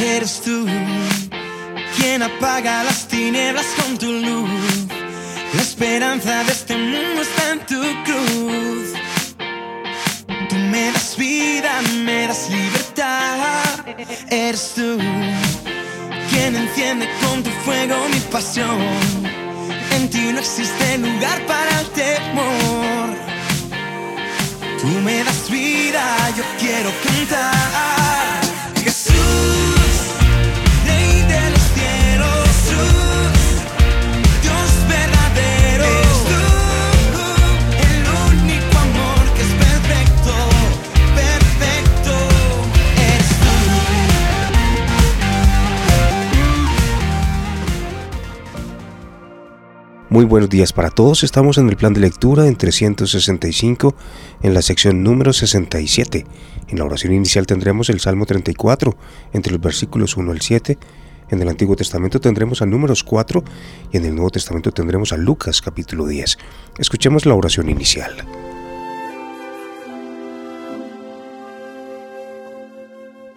Eres tú quien apaga las tinieblas con tu luz. La esperanza de este mundo está en tu cruz. Tú me das vida, me das libertad. Eres tú quien enciende con tu fuego mi pasión. En ti no existe lugar para el temor. Tú me das vida, yo quiero cantar. Muy buenos días para todos. Estamos en el plan de lectura en 365 en la sección número 67. En la oración inicial tendremos el Salmo 34 entre los versículos 1 al 7. En el Antiguo Testamento tendremos a Números 4 y en el Nuevo Testamento tendremos a Lucas capítulo 10. Escuchemos la oración inicial.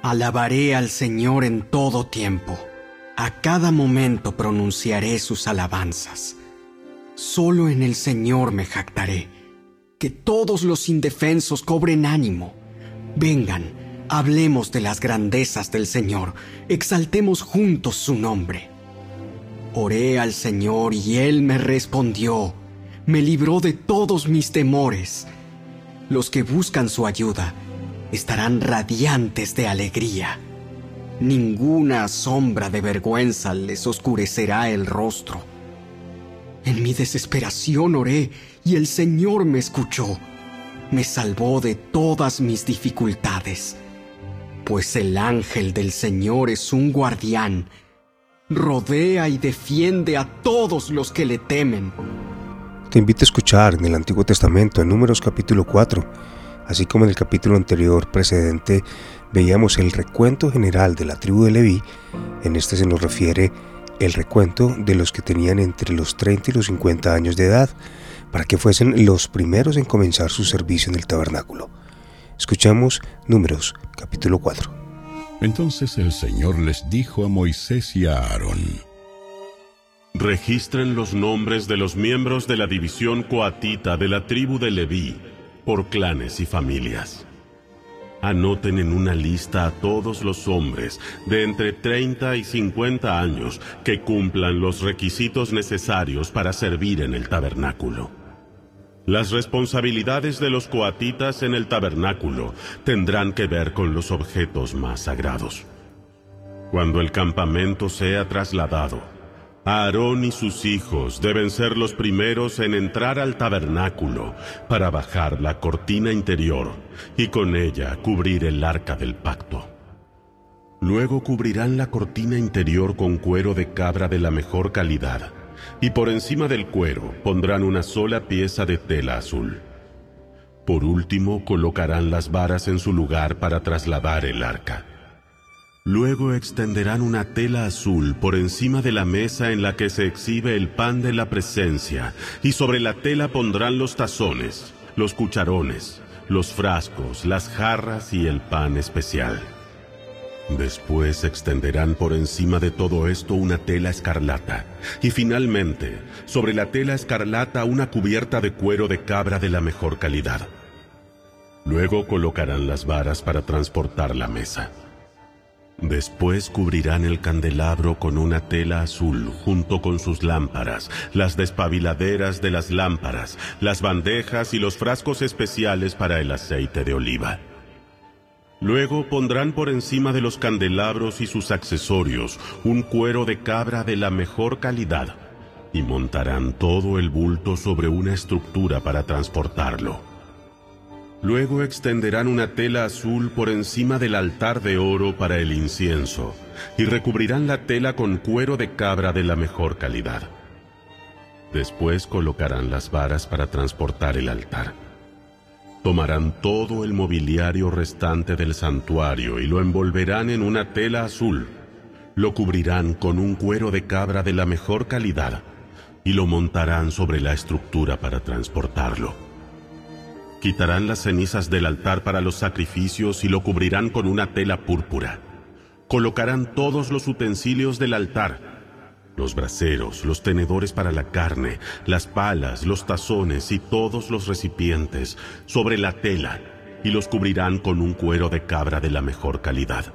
Alabaré al Señor en todo tiempo. A cada momento pronunciaré sus alabanzas. Solo en el Señor me jactaré. Que todos los indefensos cobren ánimo. Vengan, hablemos de las grandezas del Señor. Exaltemos juntos su nombre. Oré al Señor y Él me respondió. Me libró de todos mis temores. Los que buscan su ayuda estarán radiantes de alegría. Ninguna sombra de vergüenza les oscurecerá el rostro. En mi desesperación oré y el Señor me escuchó. Me salvó de todas mis dificultades. Pues el ángel del Señor es un guardián. Rodea y defiende a todos los que le temen. Te invito a escuchar en el Antiguo Testamento, en Números capítulo 4, así como en el capítulo anterior precedente, veíamos el recuento general de la tribu de Leví. En este se nos refiere el recuento de los que tenían entre los 30 y los 50 años de edad, para que fuesen los primeros en comenzar su servicio en el tabernáculo. Escuchamos Números capítulo 4. Entonces el Señor les dijo a Moisés y a Aarón, Registren los nombres de los miembros de la división coatita de la tribu de Leví por clanes y familias. Anoten en una lista a todos los hombres de entre 30 y 50 años que cumplan los requisitos necesarios para servir en el tabernáculo. Las responsabilidades de los coatitas en el tabernáculo tendrán que ver con los objetos más sagrados. Cuando el campamento sea trasladado, Aarón y sus hijos deben ser los primeros en entrar al tabernáculo para bajar la cortina interior y con ella cubrir el arca del pacto. Luego cubrirán la cortina interior con cuero de cabra de la mejor calidad y por encima del cuero pondrán una sola pieza de tela azul. Por último colocarán las varas en su lugar para trasladar el arca. Luego extenderán una tela azul por encima de la mesa en la que se exhibe el pan de la presencia, y sobre la tela pondrán los tazones, los cucharones, los frascos, las jarras y el pan especial. Después extenderán por encima de todo esto una tela escarlata, y finalmente, sobre la tela escarlata una cubierta de cuero de cabra de la mejor calidad. Luego colocarán las varas para transportar la mesa. Después cubrirán el candelabro con una tela azul junto con sus lámparas, las despabiladeras de las lámparas, las bandejas y los frascos especiales para el aceite de oliva. Luego pondrán por encima de los candelabros y sus accesorios un cuero de cabra de la mejor calidad y montarán todo el bulto sobre una estructura para transportarlo. Luego extenderán una tela azul por encima del altar de oro para el incienso y recubrirán la tela con cuero de cabra de la mejor calidad. Después colocarán las varas para transportar el altar. Tomarán todo el mobiliario restante del santuario y lo envolverán en una tela azul. Lo cubrirán con un cuero de cabra de la mejor calidad y lo montarán sobre la estructura para transportarlo. Quitarán las cenizas del altar para los sacrificios y lo cubrirán con una tela púrpura. colocarán todos los utensilios del altar, los braseros, los tenedores para la carne, las palas, los tazones y todos los recipientes sobre la tela y los cubrirán con un cuero de cabra de la mejor calidad.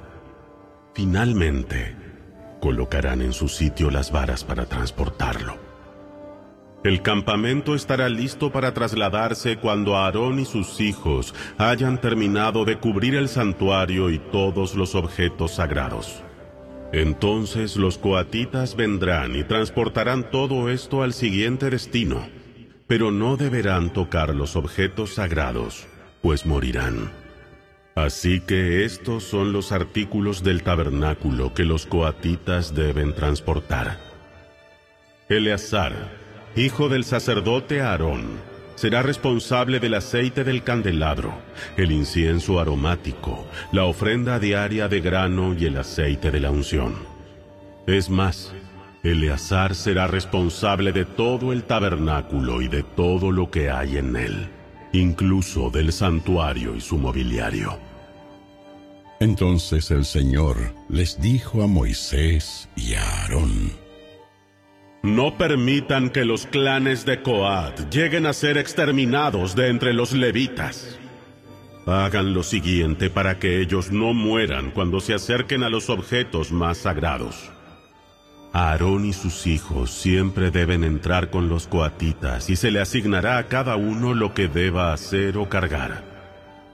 Finalmente, colocarán en su sitio las varas para transportarlo. El campamento estará listo para trasladarse cuando Aarón y sus hijos hayan terminado de cubrir el santuario y todos los objetos sagrados. Entonces los coatitas vendrán y transportarán todo esto al siguiente destino, pero no deberán tocar los objetos sagrados, pues morirán. Así que estos son los artículos del tabernáculo que los coatitas deben transportar. Eleazar, hijo del sacerdote Aarón, será responsable del aceite del candelabro, el incienso aromático, la ofrenda diaria de grano y el aceite de la unción. Es más, Eleazar será responsable de todo el tabernáculo y de todo lo que hay en él, incluso del santuario y su mobiliario. Entonces el Señor les dijo a Moisés y a Aarón, no permitan que los clanes de Coat lleguen a ser exterminados de entre los levitas. Hagan lo siguiente para que ellos no mueran cuando se acerquen a los objetos más sagrados. Aarón y sus hijos siempre deben entrar con los coatitas y se le asignará a cada uno lo que deba hacer o cargar.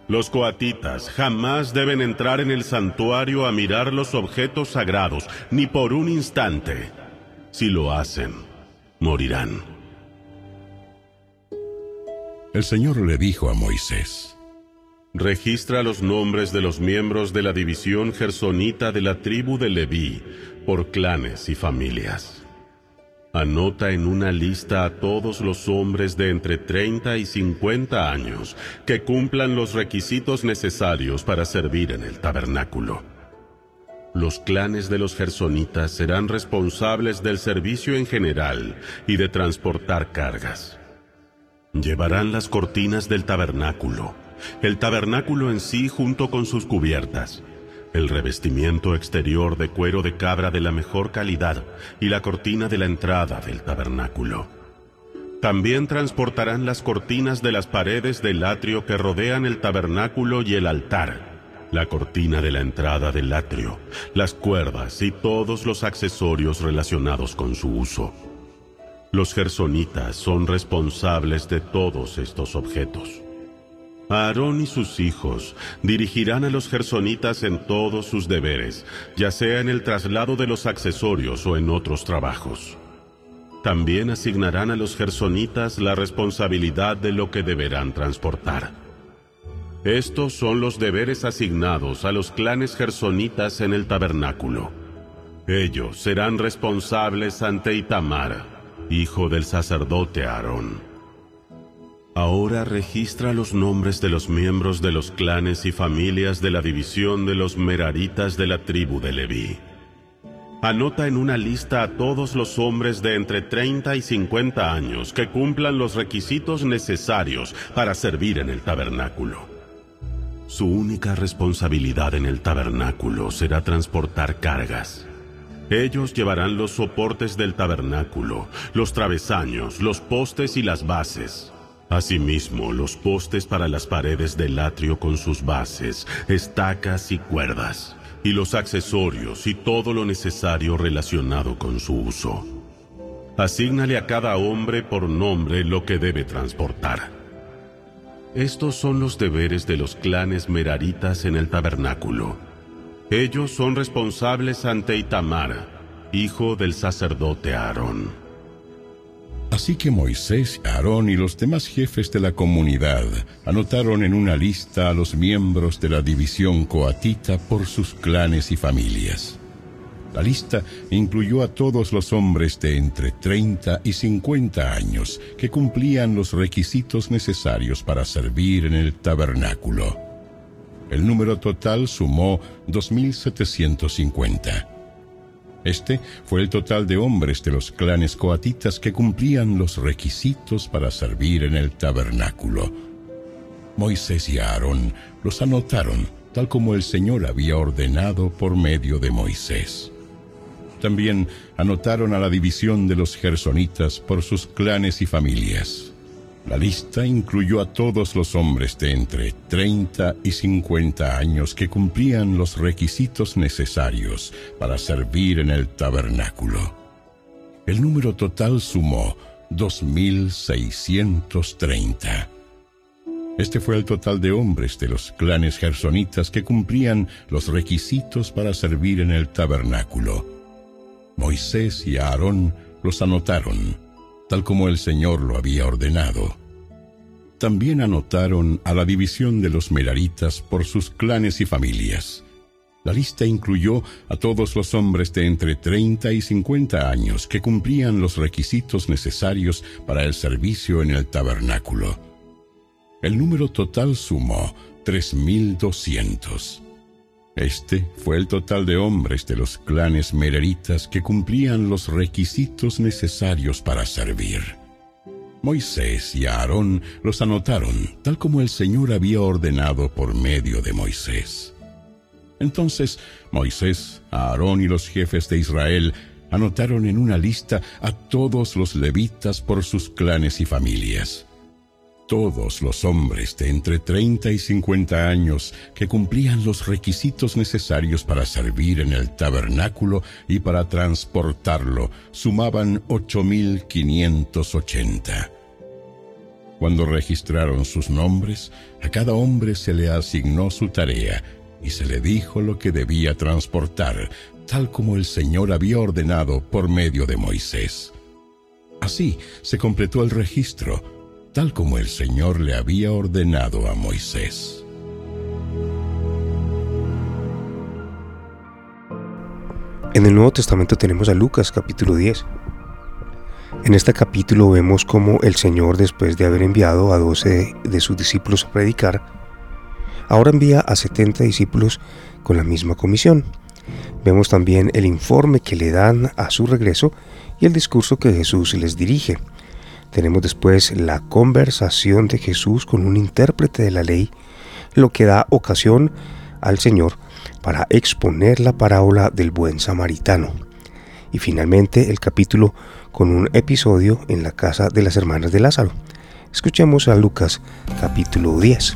Los coatitas jamás deben entrar en el santuario a mirar los objetos sagrados, ni por un instante. Si lo hacen, morirán. El Señor le dijo a Moisés, Registra los nombres de los miembros de la división gersonita de la tribu de Leví por clanes y familias. Anota en una lista a todos los hombres de entre 30 y 50 años que cumplan los requisitos necesarios para servir en el tabernáculo los clanes de los gersonitas serán responsables del servicio en general y de transportar cargas. Llevarán las cortinas del tabernáculo, el tabernáculo en sí junto con sus cubiertas, el revestimiento exterior de cuero de cabra de la mejor calidad y la cortina de la entrada del tabernáculo. También transportarán las cortinas de las paredes del atrio que rodean el tabernáculo y el altar, la cortina de la entrada del atrio, las cuerdas y todos los accesorios relacionados con su uso. Los gersonitas son responsables de todos estos objetos. Aarón y sus hijos dirigirán a los gersonitas en todos sus deberes, ya sea en el traslado de los accesorios o en otros trabajos. También asignarán a los gersonitas la responsabilidad de lo que deberán transportar. Estos son los deberes asignados a los clanes gersonitas en el tabernáculo. Ellos serán responsables ante Itamar, hijo del sacerdote Aarón. Ahora registra los nombres de los miembros de los clanes y familias de la división de los meraritas de la tribu de Leví. Anota en una lista a todos los hombres de entre 30 y 50 años que cumplan los requisitos necesarios para servir en el tabernáculo. Su única responsabilidad en el tabernáculo será transportar cargas. Ellos llevarán los soportes del tabernáculo, los travesaños, los postes y las bases. Asimismo, los postes para las paredes del atrio con sus bases, estacas y cuerdas, y los accesorios y todo lo necesario relacionado con su uso. Asígnale a cada hombre por nombre lo que debe transportar. Estos son los deberes de los clanes meraritas en el tabernáculo. Ellos son responsables ante Itamar, hijo del sacerdote Aarón. Así que Moisés, Aarón y los demás jefes de la comunidad anotaron en una lista a los miembros de la división coatita por sus clanes y familias. La lista incluyó a todos los hombres de entre 30 y 50 años que cumplían los requisitos necesarios para servir en el tabernáculo. El número total sumó 2.750. Este fue el total de hombres de los clanes coatitas que cumplían los requisitos para servir en el tabernáculo. Moisés y Aarón los anotaron tal como el Señor había ordenado por medio de Moisés. También anotaron a la división de los gersonitas por sus clanes y familias. La lista incluyó a todos los hombres de entre 30 y 50 años que cumplían los requisitos necesarios para servir en el tabernáculo. El número total sumó 2.630. Este fue el total de hombres de los clanes gersonitas que cumplían los requisitos para servir en el tabernáculo. Moisés y Aarón los anotaron, tal como el Señor lo había ordenado. También anotaron a la división de los meraritas por sus clanes y familias. La lista incluyó a todos los hombres de entre 30 y 50 años que cumplían los requisitos necesarios para el servicio en el tabernáculo. El número total sumó 3.200. Este fue el total de hombres de los clanes mereritas que cumplían los requisitos necesarios para servir. Moisés y Aarón los anotaron, tal como el Señor había ordenado por medio de Moisés. Entonces Moisés, Aarón y los jefes de Israel anotaron en una lista a todos los levitas por sus clanes y familias todos los hombres de entre 30 y 50 años que cumplían los requisitos necesarios para servir en el tabernáculo y para transportarlo sumaban 8.580. Cuando registraron sus nombres, a cada hombre se le asignó su tarea y se le dijo lo que debía transportar, tal como el Señor había ordenado por medio de Moisés. Así se completó el registro tal como el Señor le había ordenado a Moisés. En el Nuevo Testamento tenemos a Lucas capítulo 10. En este capítulo vemos cómo el Señor, después de haber enviado a 12 de sus discípulos a predicar, ahora envía a 70 discípulos con la misma comisión. Vemos también el informe que le dan a su regreso y el discurso que Jesús les dirige. Tenemos después la conversación de Jesús con un intérprete de la ley, lo que da ocasión al Señor para exponer la parábola del buen samaritano. Y finalmente el capítulo con un episodio en la casa de las hermanas de Lázaro. Escuchemos a Lucas capítulo 10.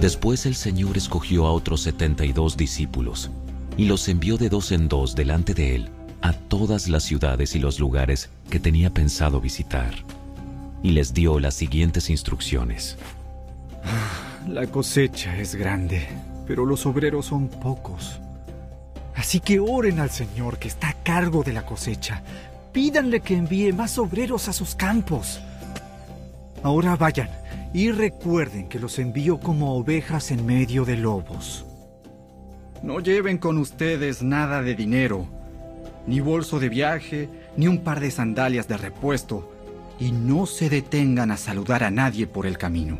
Después el Señor escogió a otros setenta y dos discípulos y los envió de dos en dos delante de él a todas las ciudades y los lugares que tenía pensado visitar, y les dio las siguientes instrucciones. La cosecha es grande, pero los obreros son pocos. Así que oren al Señor que está a cargo de la cosecha. Pídanle que envíe más obreros a sus campos. Ahora vayan y recuerden que los envío como ovejas en medio de lobos. No lleven con ustedes nada de dinero ni bolso de viaje, ni un par de sandalias de repuesto, y no se detengan a saludar a nadie por el camino.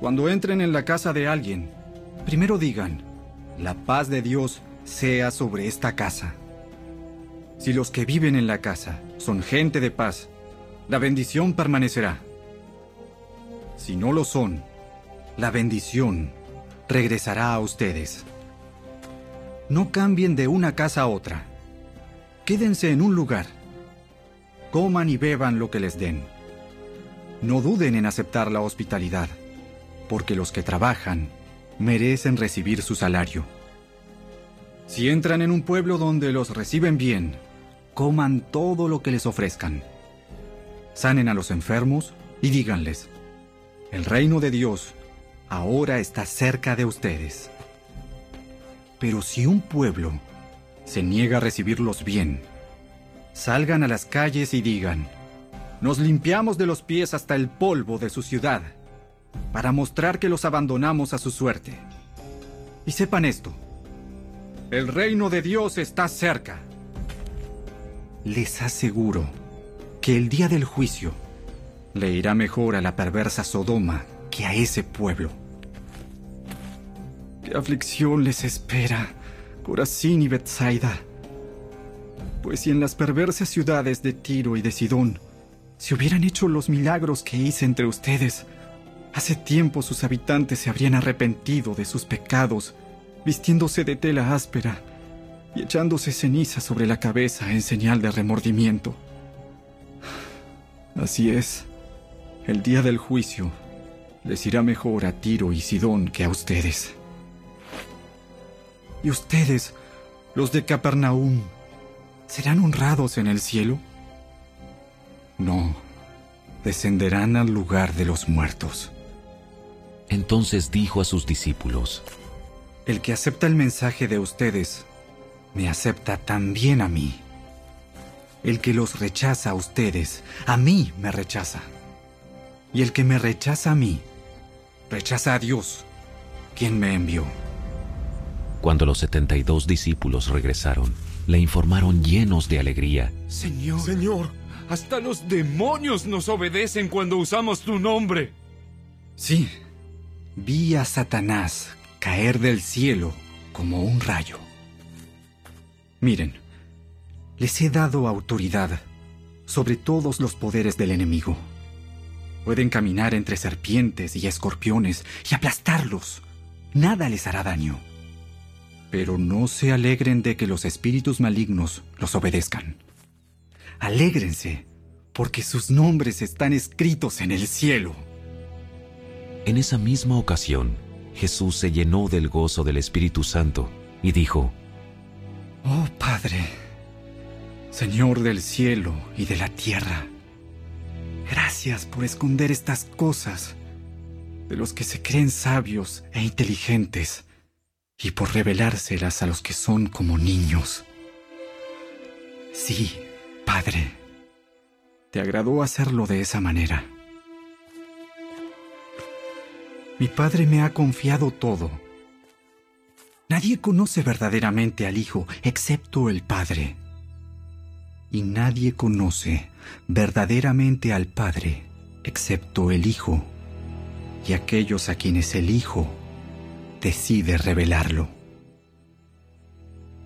Cuando entren en la casa de alguien, primero digan, la paz de Dios sea sobre esta casa. Si los que viven en la casa son gente de paz, la bendición permanecerá. Si no lo son, la bendición regresará a ustedes. No cambien de una casa a otra. Quédense en un lugar. Coman y beban lo que les den. No duden en aceptar la hospitalidad, porque los que trabajan merecen recibir su salario. Si entran en un pueblo donde los reciben bien, coman todo lo que les ofrezcan. Sanen a los enfermos y díganles, el reino de Dios ahora está cerca de ustedes. Pero si un pueblo se niega a recibirlos bien. Salgan a las calles y digan, nos limpiamos de los pies hasta el polvo de su ciudad, para mostrar que los abandonamos a su suerte. Y sepan esto, el reino de Dios está cerca. Les aseguro que el día del juicio le irá mejor a la perversa Sodoma que a ese pueblo. ¿Qué aflicción les espera? Corazín y Bethsaida. Pues si en las perversas ciudades de Tiro y de Sidón se hubieran hecho los milagros que hice entre ustedes, Hace tiempo sus habitantes se habrían arrepentido de sus pecados, vistiéndose de tela áspera y echándose ceniza sobre la cabeza en señal de remordimiento. Así es, el día del juicio les irá mejor a Tiro y Sidón que a ustedes. ¿Y ustedes, los de Capernaum, serán honrados en el cielo? No, descenderán al lugar de los muertos. Entonces dijo a sus discípulos, El que acepta el mensaje de ustedes, me acepta también a mí. El que los rechaza a ustedes, a mí me rechaza. Y el que me rechaza a mí, rechaza a Dios, quien me envió. Cuando los setenta y dos discípulos regresaron, le informaron llenos de alegría. Señor, Señor, hasta los demonios nos obedecen cuando usamos tu nombre. Sí, vi a Satanás caer del cielo como un rayo. Miren, les he dado autoridad sobre todos los poderes del enemigo. Pueden caminar entre serpientes y escorpiones y aplastarlos. Nada les hará daño. Pero no se alegren de que los espíritus malignos los obedezcan. Alégrense, porque sus nombres están escritos en el cielo. En esa misma ocasión, Jesús se llenó del gozo del Espíritu Santo y dijo, Oh Padre, Señor del cielo y de la tierra, gracias por esconder estas cosas de los que se creen sabios e inteligentes y por revelárselas a los que son como niños. Sí, Padre, te agradó hacerlo de esa manera. Mi Padre me ha confiado todo. Nadie conoce verdaderamente al Hijo excepto el Padre. Y nadie conoce verdaderamente al Padre excepto el Hijo y aquellos a quienes el Hijo decide revelarlo.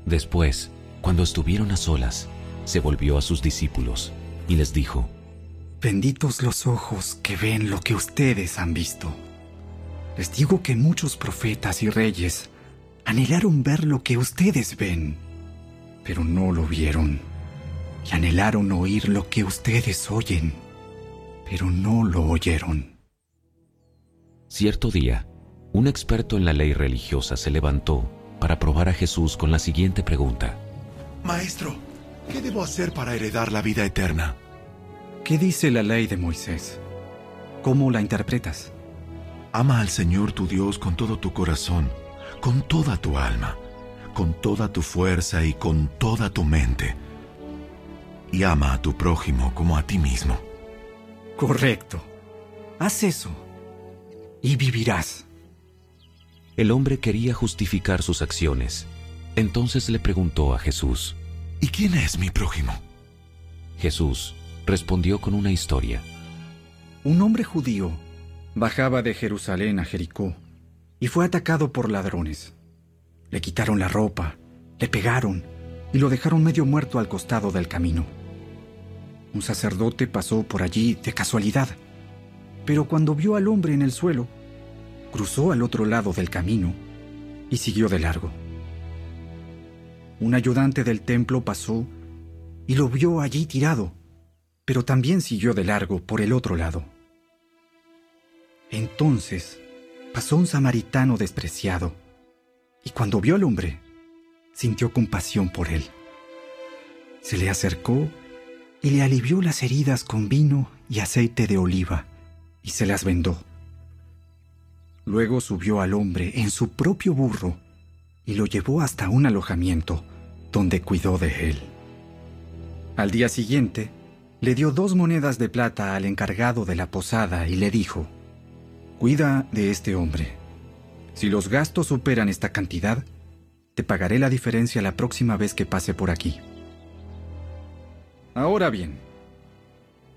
Después, cuando estuvieron a solas, se volvió a sus discípulos y les dijo, Benditos los ojos que ven lo que ustedes han visto. Les digo que muchos profetas y reyes anhelaron ver lo que ustedes ven, pero no lo vieron. Y anhelaron oír lo que ustedes oyen, pero no lo oyeron. Cierto día, un experto en la ley religiosa se levantó para probar a Jesús con la siguiente pregunta. Maestro, ¿qué debo hacer para heredar la vida eterna? ¿Qué dice la ley de Moisés? ¿Cómo la interpretas? Ama al Señor tu Dios con todo tu corazón, con toda tu alma, con toda tu fuerza y con toda tu mente. Y ama a tu prójimo como a ti mismo. Correcto. Haz eso y vivirás. El hombre quería justificar sus acciones. Entonces le preguntó a Jesús, ¿Y quién es mi prójimo? Jesús respondió con una historia. Un hombre judío bajaba de Jerusalén a Jericó y fue atacado por ladrones. Le quitaron la ropa, le pegaron y lo dejaron medio muerto al costado del camino. Un sacerdote pasó por allí de casualidad, pero cuando vio al hombre en el suelo, cruzó al otro lado del camino y siguió de largo. Un ayudante del templo pasó y lo vio allí tirado, pero también siguió de largo por el otro lado. Entonces pasó un samaritano despreciado, y cuando vio al hombre, sintió compasión por él. Se le acercó y le alivió las heridas con vino y aceite de oliva, y se las vendó. Luego subió al hombre en su propio burro y lo llevó hasta un alojamiento donde cuidó de él. Al día siguiente, le dio dos monedas de plata al encargado de la posada y le dijo, Cuida de este hombre. Si los gastos superan esta cantidad, te pagaré la diferencia la próxima vez que pase por aquí. Ahora bien,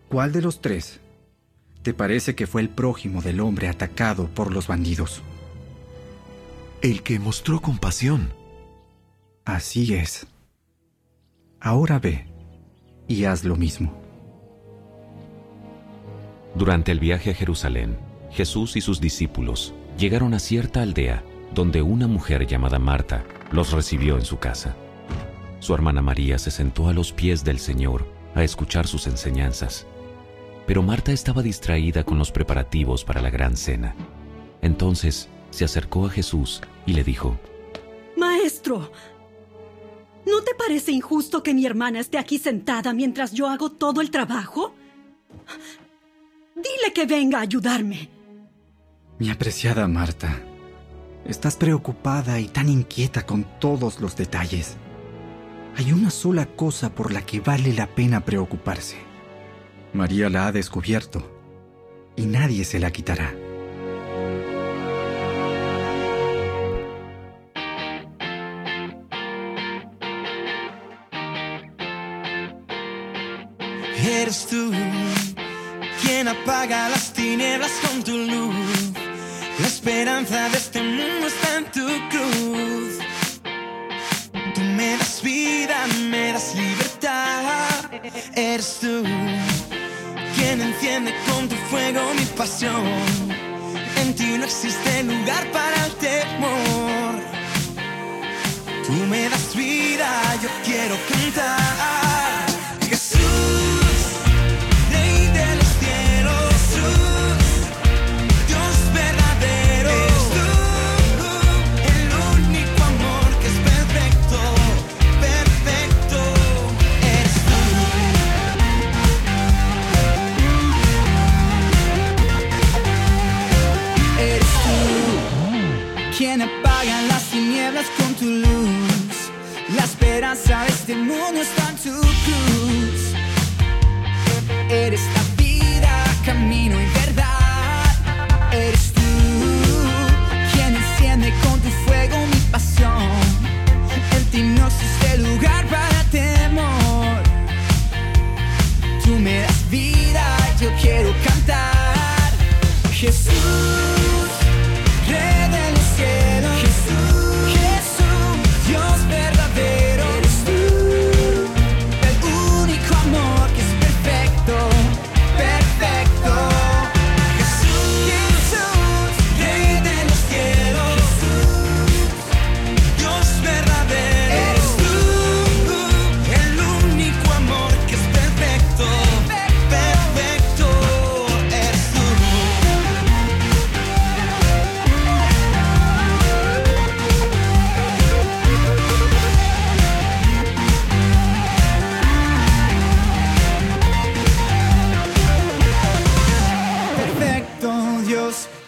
¿cuál de los tres te parece que fue el prójimo del hombre atacado por los bandidos? El que mostró compasión. Así es. Ahora ve y haz lo mismo. Durante el viaje a Jerusalén, Jesús y sus discípulos llegaron a cierta aldea donde una mujer llamada Marta los recibió en su casa. Su hermana María se sentó a los pies del Señor a escuchar sus enseñanzas. Pero Marta estaba distraída con los preparativos para la gran cena. Entonces se acercó a Jesús y le dijo, Maestro, ¿no te parece injusto que mi hermana esté aquí sentada mientras yo hago todo el trabajo? Dile que venga a ayudarme. Mi apreciada Marta, estás preocupada y tan inquieta con todos los detalles. Hay una sola cosa por la que vale la pena preocuparse. María la ha descubierto y nadie se la quitará. Eres tú quien apaga las tinieblas con tu luz. La esperanza de este mundo está en tu cruz. Tú me das vida, me das libertad. Eres tú enciende con tu fuego mi pasión. En ti no existe lugar para el temor. Tú me das vida, yo quiero cantar. Jesús,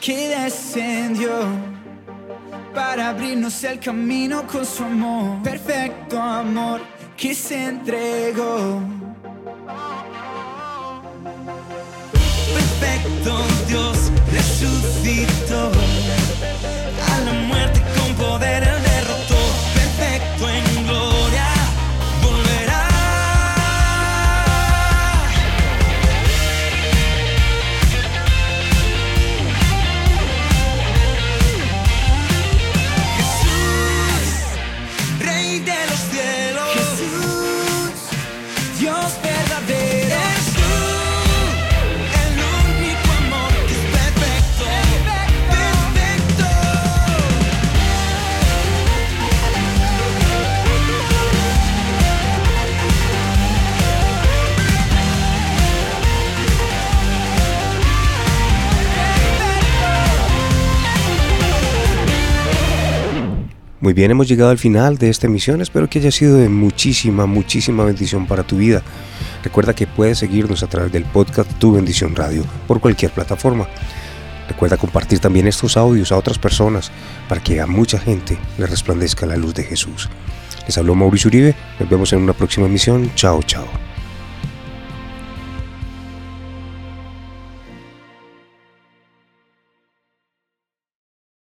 que descendió para abrirnos el camino con su amor. Perfecto amor que se entregó. Perfecto Dios resucitó. A la muerte con poder Muy bien, hemos llegado al final de esta emisión. Espero que haya sido de muchísima, muchísima bendición para tu vida. Recuerda que puedes seguirnos a través del podcast Tu Bendición Radio por cualquier plataforma. Recuerda compartir también estos audios a otras personas para que a mucha gente le resplandezca la luz de Jesús. Les habló Mauricio Uribe. Nos vemos en una próxima emisión. Chao, chao.